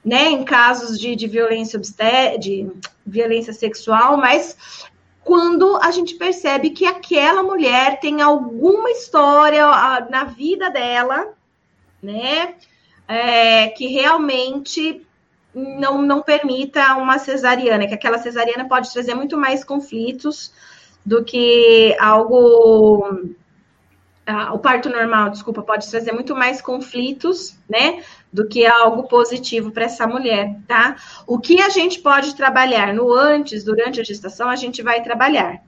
né, em casos de, de violência de violência sexual, mas quando a gente percebe que aquela mulher tem alguma história na vida dela, né, é, que realmente não, não permita uma cesariana, que aquela cesariana pode trazer muito mais conflitos do que algo o parto normal, desculpa, pode trazer muito mais conflitos, né, do que algo positivo para essa mulher, tá? O que a gente pode trabalhar no antes, durante a gestação, a gente vai trabalhar.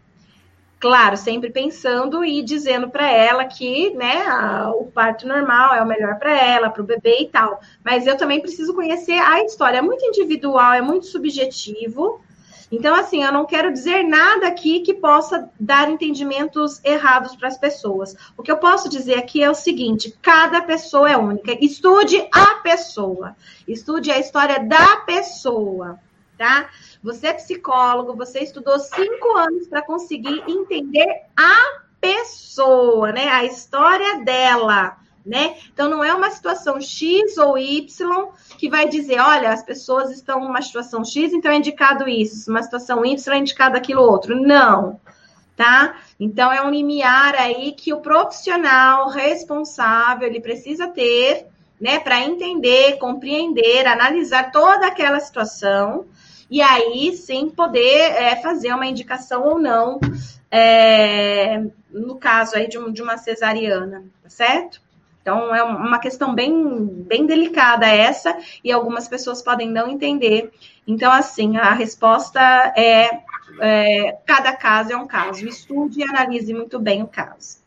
Claro, sempre pensando e dizendo para ela que, né, a, o parto normal é o melhor para ela, para o bebê e tal. Mas eu também preciso conhecer a história. É muito individual, é muito subjetivo, então, assim, eu não quero dizer nada aqui que possa dar entendimentos errados para as pessoas. O que eu posso dizer aqui é o seguinte: cada pessoa é única. Estude a pessoa, estude a história da pessoa, tá? Você é psicólogo, você estudou cinco anos para conseguir entender a pessoa, né? A história dela né? Então não é uma situação X ou Y que vai dizer, olha, as pessoas estão numa situação X, então é indicado isso, uma situação Y é indicado aquilo outro. Não, tá? Então é um limiar aí que o profissional responsável ele precisa ter, né, para entender, compreender, analisar toda aquela situação e aí sim poder é, fazer uma indicação ou não, é, no caso aí de, um, de uma cesariana, tá certo? Então, é uma questão bem, bem delicada essa, e algumas pessoas podem não entender. Então, assim, a resposta é, é cada caso é um caso. Estude e analise muito bem o caso.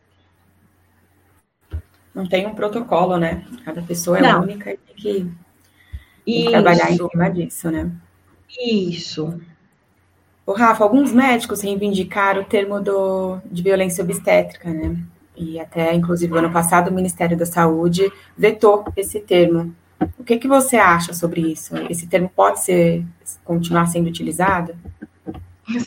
Não tem um protocolo, né? Cada pessoa é não. única e tem que, tem que trabalhar em cima disso, né? Isso. O Rafa, alguns médicos reivindicaram o termo do, de violência obstétrica, né? E até, inclusive, ano passado, o Ministério da Saúde vetou esse termo. O que, que você acha sobre isso? Esse termo pode ser continuar sendo utilizado?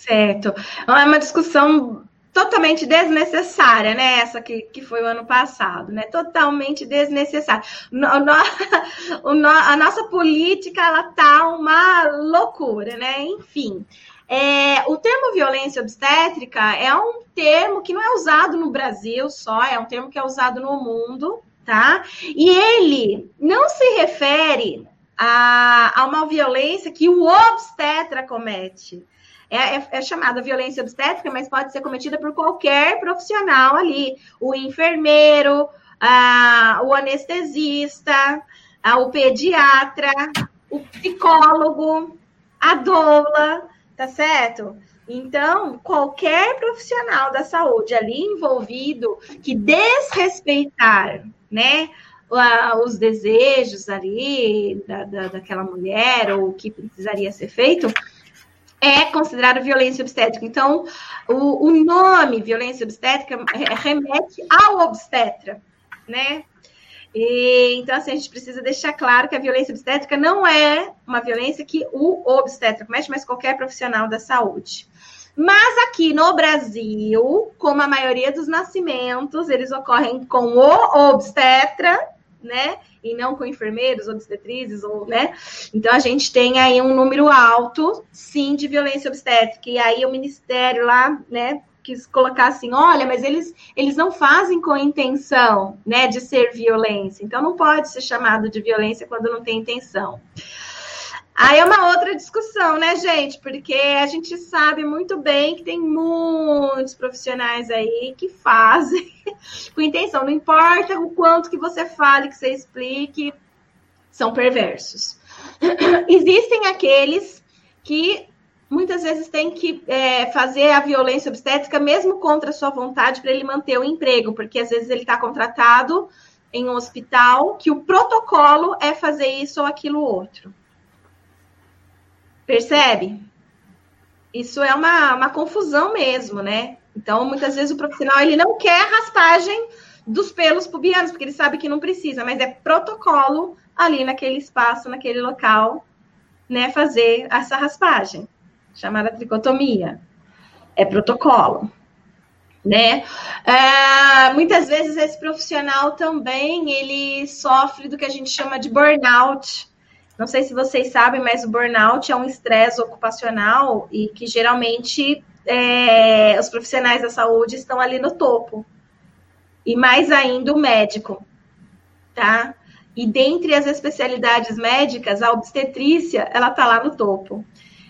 Certo. É uma discussão totalmente desnecessária, né? Essa que, que foi o ano passado, né? Totalmente desnecessária. No, no, [LAUGHS] a nossa política, ela tá uma loucura, né? Enfim. É, o termo violência obstétrica é um termo que não é usado no Brasil só, é um termo que é usado no mundo, tá? E ele não se refere a, a uma violência que o obstetra comete. É, é, é, chamada violência obstétrica, mas pode ser cometida por qualquer profissional ali. O enfermeiro, a, o anestesista, a, o pediatra, o psicólogo, a doula tá certo? Então, qualquer profissional da saúde ali envolvido que desrespeitar, né, os desejos ali da, da, daquela mulher ou o que precisaria ser feito, é considerado violência obstétrica. Então, o, o nome violência obstétrica remete ao obstetra, né? E, então, assim, a gente precisa deixar claro que a violência obstétrica não é uma violência que o obstétrico comete, mas qualquer profissional da saúde. Mas aqui no Brasil, como a maioria dos nascimentos, eles ocorrem com o obstetra, né? E não com enfermeiros, obstetrizes, ou, né? Então a gente tem aí um número alto, sim, de violência obstétrica. E aí o Ministério lá, né, quis colocar assim, olha, mas eles, eles não fazem com intenção, né, de ser violência. Então não pode ser chamado de violência quando não tem intenção. Aí é uma outra discussão, né, gente? Porque a gente sabe muito bem que tem muitos profissionais aí que fazem [LAUGHS] com intenção. Não importa o quanto que você fale, que você explique, são perversos. [CLEARS THROAT] Existem aqueles que muitas vezes têm que é, fazer a violência obstétrica mesmo contra a sua vontade para ele manter o emprego, porque às vezes ele está contratado em um hospital que o protocolo é fazer isso ou aquilo outro. Percebe? Isso é uma, uma confusão mesmo, né? Então, muitas vezes o profissional ele não quer raspagem dos pelos pubianos, porque ele sabe que não precisa, mas é protocolo ali naquele espaço, naquele local, né, fazer essa raspagem, chamada tricotomia. É protocolo, né? É, muitas vezes esse profissional também ele sofre do que a gente chama de burnout, não sei se vocês sabem, mas o burnout é um estresse ocupacional e que geralmente é, os profissionais da saúde estão ali no topo. E mais ainda o médico, tá? E dentre as especialidades médicas, a obstetrícia, ela tá lá no topo.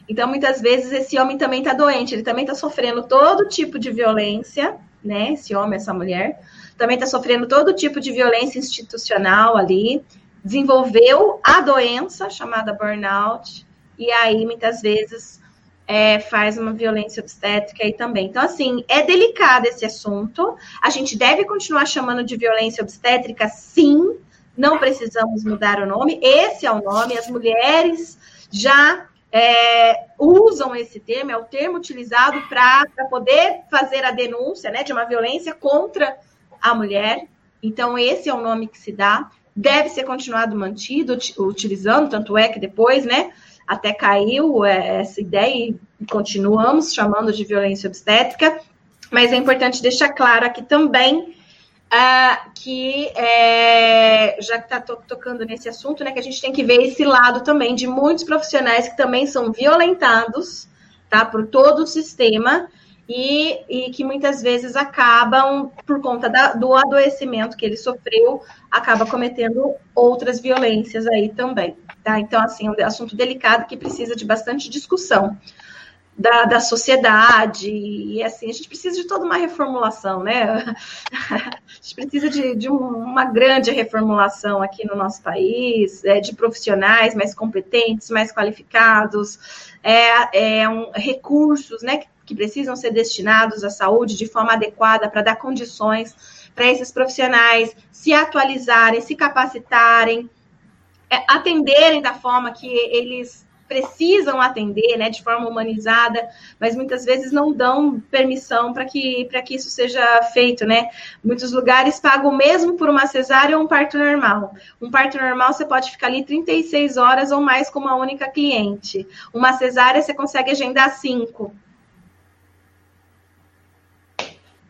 Então, muitas vezes, esse homem também está doente, ele também está sofrendo todo tipo de violência, né? Esse homem, essa mulher, também está sofrendo todo tipo de violência institucional ali, desenvolveu a doença chamada burnout, e aí muitas vezes é, faz uma violência obstétrica aí também. Então, assim, é delicado esse assunto. A gente deve continuar chamando de violência obstétrica, sim. Não precisamos mudar o nome. Esse é o nome. As mulheres já é, usam esse termo, é o termo utilizado para poder fazer a denúncia né, de uma violência contra a mulher. Então, esse é o nome que se dá deve ser continuado mantido, utilizando, tanto é que depois, né, até caiu é, essa ideia e continuamos chamando de violência obstétrica, mas é importante deixar claro aqui também uh, que, é, já que está to tocando nesse assunto, né, que a gente tem que ver esse lado também de muitos profissionais que também são violentados, tá, por todo o sistema, e, e, que muitas vezes acabam, por conta da, do adoecimento que ele sofreu, acaba cometendo outras violências aí também, tá? Então, assim, é um assunto delicado que precisa de bastante discussão da, da sociedade, e assim, a gente precisa de toda uma reformulação, né? [LAUGHS] A gente precisa de, de uma grande reformulação aqui no nosso país, é, de profissionais mais competentes, mais qualificados, é, é um, recursos, né, que, que precisam ser destinados à saúde de forma adequada para dar condições para esses profissionais se atualizarem, se capacitarem, é, atenderem da forma que eles precisam atender, né, de forma humanizada, mas muitas vezes não dão permissão para que, que isso seja feito, né? Muitos lugares pagam mesmo por uma cesárea ou um parto normal. Um parto normal você pode ficar ali 36 horas ou mais com uma única cliente. Uma cesárea você consegue agendar cinco.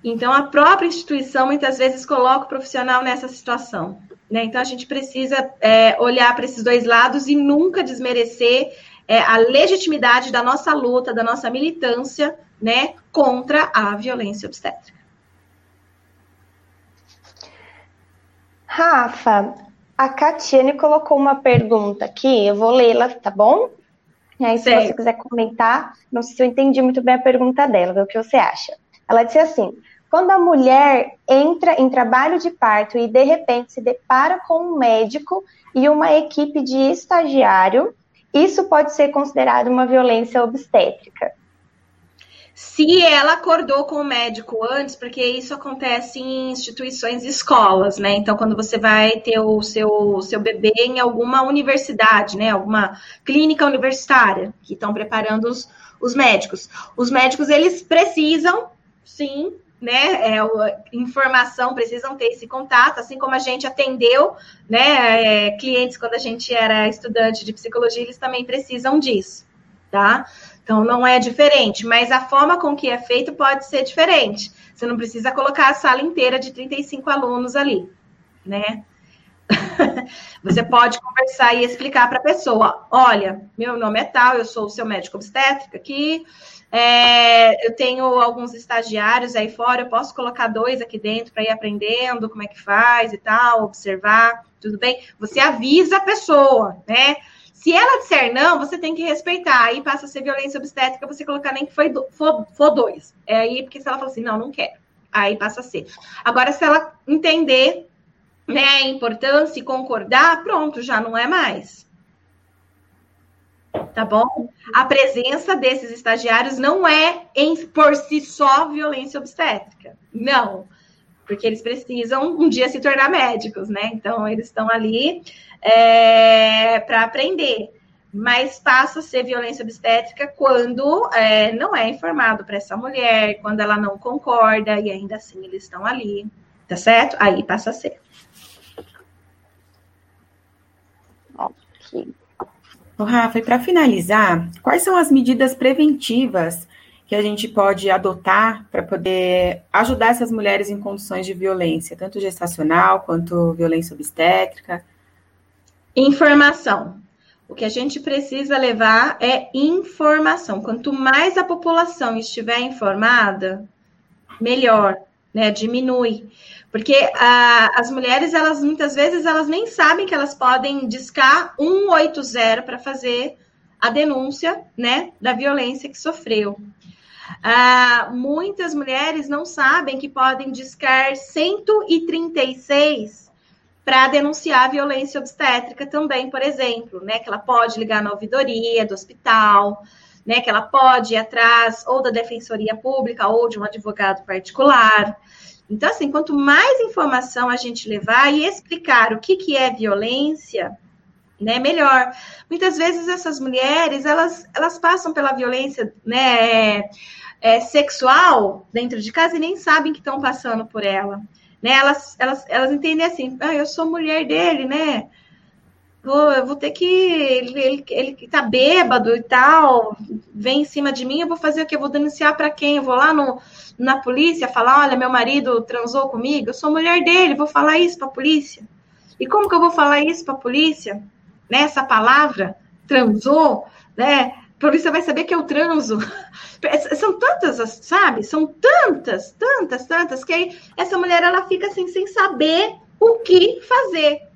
Então, a própria instituição muitas vezes coloca o profissional nessa situação. Né? Então, a gente precisa é, olhar para esses dois lados e nunca desmerecer é, a legitimidade da nossa luta, da nossa militância né, contra a violência obstétrica. Rafa, a Catiane colocou uma pergunta aqui, eu vou lê-la, tá bom? E aí, se Sei. você quiser comentar, não sei se eu entendi muito bem a pergunta dela, o que você acha. Ela disse assim: quando a mulher entra em trabalho de parto e de repente se depara com um médico e uma equipe de estagiário, isso pode ser considerado uma violência obstétrica. Se ela acordou com o médico antes, porque isso acontece em instituições e escolas, né? Então, quando você vai ter o seu, seu bebê em alguma universidade, né? Alguma clínica universitária, que estão preparando os, os médicos. Os médicos, eles precisam, sim, né, é, informação, precisam ter esse contato, assim como a gente atendeu, né, é, clientes quando a gente era estudante de psicologia, eles também precisam disso, tá? Então não é diferente, mas a forma com que é feito pode ser diferente. Você não precisa colocar a sala inteira de 35 alunos ali, né? Você pode conversar e explicar para a pessoa: olha, meu nome é tal, eu sou o seu médico obstétrico aqui, é, eu tenho alguns estagiários aí fora, eu posso colocar dois aqui dentro para ir aprendendo como é que faz e tal, observar, tudo bem? Você avisa a pessoa, né? Se ela disser não, você tem que respeitar. Aí passa a ser violência obstétrica, você colocar nem que foi do, for, for dois. É aí, porque se ela falar assim, não, não quero. Aí passa a ser. Agora, se ela entender né, a importância e concordar, pronto, já não é mais tá bom? A presença desses estagiários não é em, por si só violência obstétrica, não, porque eles precisam um dia se tornar médicos, né? Então eles estão ali é, para aprender, mas passa a ser violência obstétrica quando é, não é informado para essa mulher, quando ela não concorda e ainda assim eles estão ali, tá certo? Aí passa a ser. Ok. Ô, Rafa, e para finalizar, quais são as medidas preventivas que a gente pode adotar para poder ajudar essas mulheres em condições de violência, tanto gestacional quanto violência obstétrica? Informação. O que a gente precisa levar é informação. Quanto mais a população estiver informada, melhor, né? Diminui. Porque ah, as mulheres, elas muitas vezes, elas nem sabem que elas podem discar 180 para fazer a denúncia, né, da violência que sofreu. Ah, muitas mulheres não sabem que podem discar 136 para denunciar a violência obstétrica também, por exemplo, né, que ela pode ligar na ouvidoria do hospital, né, que ela pode ir atrás ou da defensoria pública ou de um advogado particular. Então, assim, quanto mais informação a gente levar e explicar o que, que é violência, né, melhor. Muitas vezes essas mulheres, elas, elas passam pela violência, né, é, sexual dentro de casa e nem sabem que estão passando por ela. Né, elas, elas, elas entendem assim, ah, eu sou mulher dele, né? Vou, eu vou ter que. Ele, ele, ele tá bêbado e tal, vem em cima de mim, eu vou fazer o quê? Eu vou denunciar para quem? Eu vou lá no, na polícia falar: olha, meu marido transou comigo, eu sou mulher dele, vou falar isso para a polícia. E como que eu vou falar isso para a polícia? Né, essa palavra, transou, né? A polícia vai saber que eu transo. [LAUGHS] São tantas, sabe? São tantas, tantas, tantas, que aí essa mulher ela fica assim sem saber o que fazer.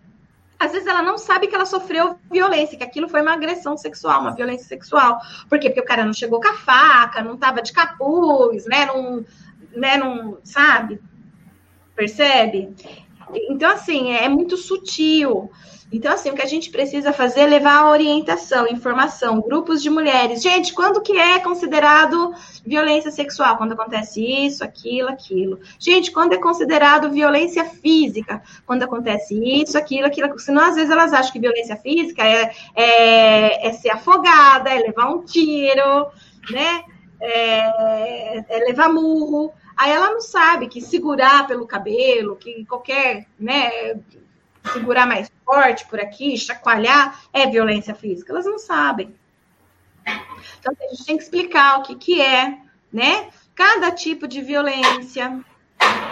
Às vezes ela não sabe que ela sofreu violência, que aquilo foi uma agressão sexual, uma violência sexual. Por quê? Porque o cara não chegou com a faca, não estava de capuz, né? Não, né? Não, sabe? Percebe? Então, assim, é muito sutil. Então, assim, o que a gente precisa fazer é levar a orientação, informação, grupos de mulheres. Gente, quando que é considerado violência sexual? Quando acontece isso, aquilo, aquilo. Gente, quando é considerado violência física? Quando acontece isso, aquilo, aquilo. Senão, às vezes, elas acham que violência física é, é, é ser afogada, é levar um tiro, né? É, é levar murro. Aí ela não sabe que segurar pelo cabelo, que qualquer, né, segurar mais forte por aqui, chacoalhar, é violência física. Elas não sabem. Então, a gente tem que explicar o que, que é, né? Cada tipo de violência.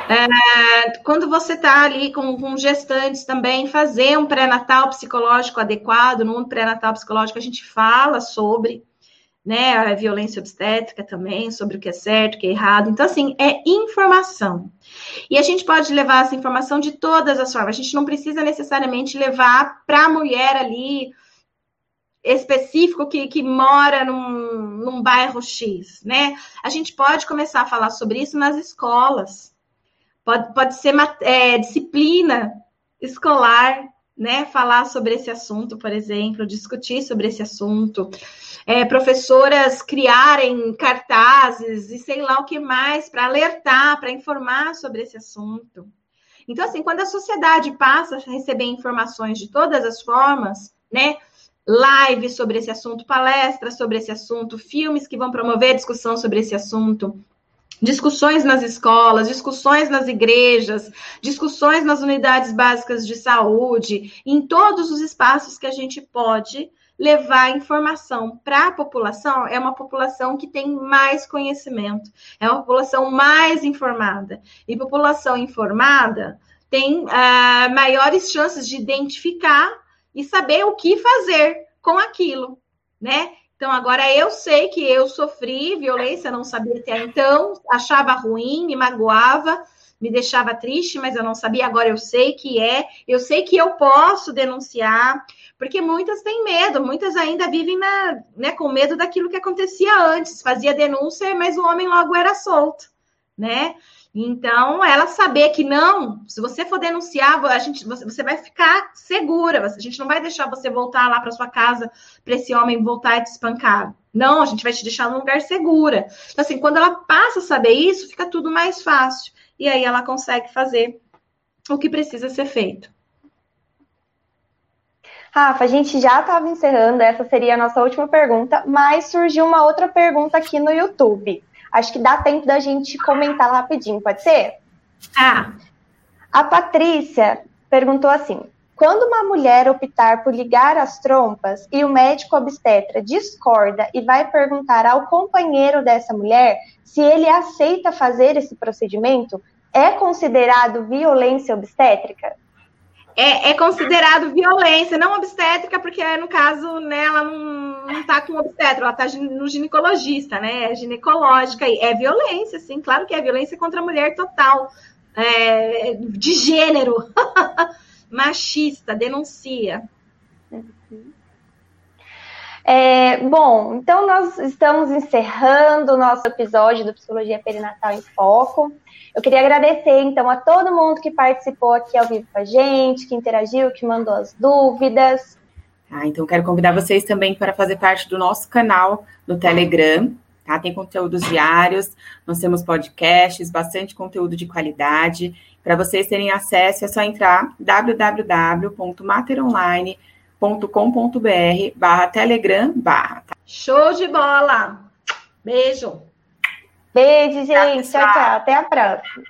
É, quando você está ali com, com gestantes também, fazer um pré-natal psicológico adequado, no pré-natal psicológico a gente fala sobre, né, a violência obstétrica também, sobre o que é certo, o que é errado. Então, assim, é informação. E a gente pode levar essa informação de todas as formas. A gente não precisa necessariamente levar para a mulher ali específico que, que mora num, num bairro X, né? A gente pode começar a falar sobre isso nas escolas. Pode, pode ser é, disciplina escolar, né? Falar sobre esse assunto, por exemplo, discutir sobre esse assunto é, professoras criarem cartazes e sei lá o que mais para alertar, para informar sobre esse assunto. Então, assim, quando a sociedade passa a receber informações de todas as formas, né? Lives sobre esse assunto, palestras sobre esse assunto, filmes que vão promover discussão sobre esse assunto, discussões nas escolas, discussões nas igrejas, discussões nas unidades básicas de saúde, em todos os espaços que a gente pode levar informação para a população, é uma população que tem mais conhecimento, é uma população mais informada. E população informada tem uh, maiores chances de identificar e saber o que fazer com aquilo, né? Então, agora eu sei que eu sofri violência, não sabia até então, achava ruim, me magoava, me deixava triste, mas eu não sabia. Agora eu sei que é, eu sei que eu posso denunciar, porque muitas têm medo, muitas ainda vivem na, né, com medo daquilo que acontecia antes. Fazia denúncia, mas o homem logo era solto, né? Então, ela saber que não, se você for denunciar, a gente, você, vai ficar segura. A gente não vai deixar você voltar lá para sua casa para esse homem voltar e te espancar. Não, a gente vai te deixar num lugar segura. Então, assim, quando ela passa a saber isso, fica tudo mais fácil. E aí ela consegue fazer o que precisa ser feito. Rafa, a gente já estava encerrando, essa seria a nossa última pergunta, mas surgiu uma outra pergunta aqui no YouTube. Acho que dá tempo da gente comentar rapidinho, pode ser? Ah. A Patrícia perguntou assim: quando uma mulher optar por ligar as trompas e o médico obstetra discorda e vai perguntar ao companheiro dessa mulher se ele aceita fazer esse procedimento, é considerado violência obstétrica? É, é, considerado violência, não obstétrica, porque no caso né, ela não, não tá com obstetra, ela tá no ginecologista, né? É ginecológica, e é violência, sim, claro que é violência contra a mulher total, é, de gênero, [LAUGHS] machista, denuncia. É, bom, então nós estamos encerrando o nosso episódio do Psicologia Perinatal em Foco. Eu queria agradecer, então, a todo mundo que participou aqui ao vivo com a gente, que interagiu, que mandou as dúvidas. Ah, então, quero convidar vocês também para fazer parte do nosso canal no Telegram. Tá? Tem conteúdos diários, nós temos podcasts, bastante conteúdo de qualidade. Para vocês terem acesso, é só entrar www.materonline.com.br barra telegram barra. Tá? Show de bola! Beijo! Beijo, gente. Tchau, tchau. Até a próxima.